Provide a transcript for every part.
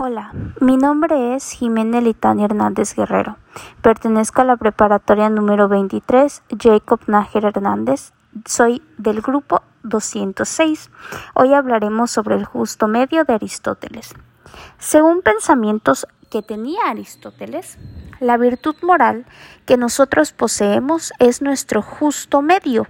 Hola, mi nombre es Jimena Litani Hernández Guerrero. Pertenezco a la preparatoria número 23 Jacob Nájer Hernández. Soy del grupo 206. Hoy hablaremos sobre el justo medio de Aristóteles. Según pensamientos que tenía Aristóteles, la virtud moral que nosotros poseemos es nuestro justo medio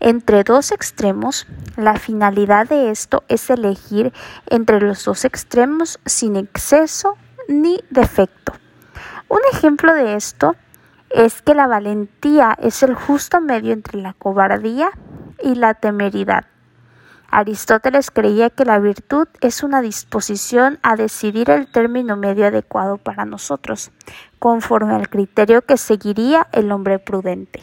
entre dos extremos, la finalidad de esto es elegir entre los dos extremos sin exceso ni defecto. Un ejemplo de esto es que la valentía es el justo medio entre la cobardía y la temeridad. Aristóteles creía que la virtud es una disposición a decidir el término medio adecuado para nosotros, conforme al criterio que seguiría el hombre prudente.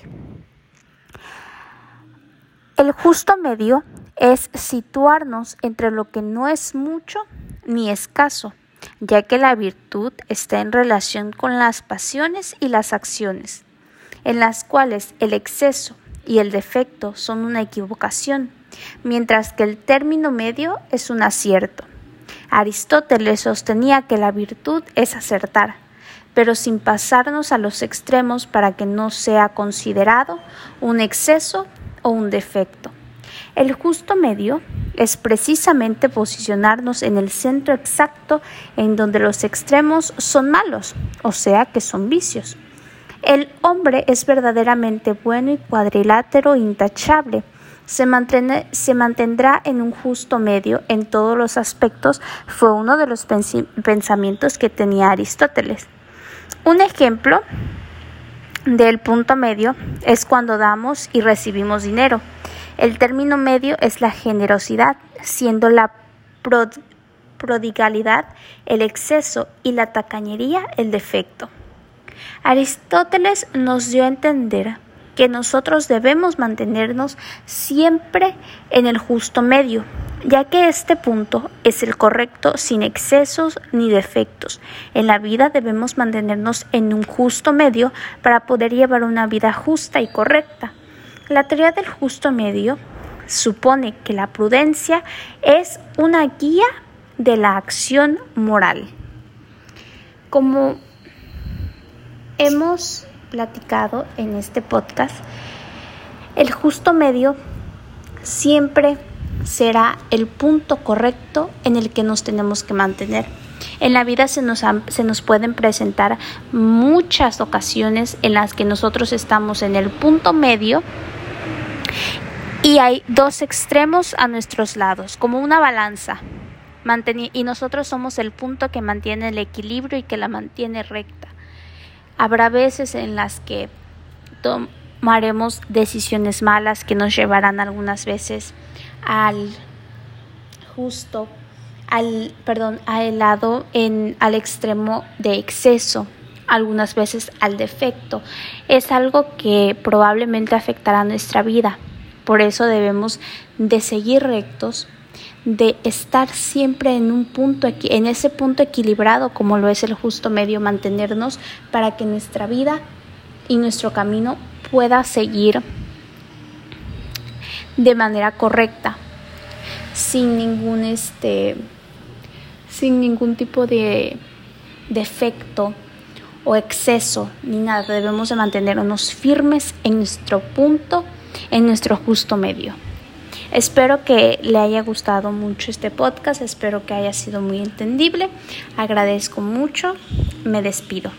El justo medio es situarnos entre lo que no es mucho ni escaso, ya que la virtud está en relación con las pasiones y las acciones, en las cuales el exceso y el defecto son una equivocación, mientras que el término medio es un acierto. Aristóteles sostenía que la virtud es acertar, pero sin pasarnos a los extremos para que no sea considerado un exceso o un defecto. El justo medio es precisamente posicionarnos en el centro exacto en donde los extremos son malos, o sea que son vicios. El hombre es verdaderamente bueno y cuadrilátero intachable. Se, se, mantendrá en un justo medio en todos los aspectos fue uno de los pensamientos que tenía Aristóteles. Un ejemplo del punto medio es cuando damos y recibimos dinero. El término medio es la generosidad, siendo la prodigalidad el exceso y la tacañería el defecto. Aristóteles nos dio a entender que nosotros debemos mantenernos siempre en el justo medio, ya que este punto es el correcto sin excesos ni defectos. En la vida debemos mantenernos en un justo medio para poder llevar una vida justa y correcta. La teoría del justo medio supone que la prudencia es una guía de la acción moral. Como hemos platicado en este podcast, el justo medio siempre será el punto correcto en el que nos tenemos que mantener. En la vida se nos, se nos, pueden presentar muchas ocasiones en las que nosotros estamos en el punto medio y hay dos extremos a nuestros lados, como una balanza. Y nosotros somos el punto que mantiene el equilibrio y que la mantiene recta. Habrá veces en las que tomaremos decisiones malas que nos llevarán algunas veces al justo, al, perdón, al lado, en, al extremo de exceso, algunas veces al defecto. Es algo que probablemente afectará nuestra vida. Por eso debemos de seguir rectos, de estar siempre en un punto, en ese punto equilibrado como lo es el justo medio, mantenernos para que nuestra vida y nuestro camino pueda seguir de manera correcta, sin ningún este, sin ningún tipo de defecto o exceso ni nada. Debemos de mantenernos firmes en nuestro punto, en nuestro justo medio. Espero que le haya gustado mucho este podcast, espero que haya sido muy entendible. Agradezco mucho, me despido.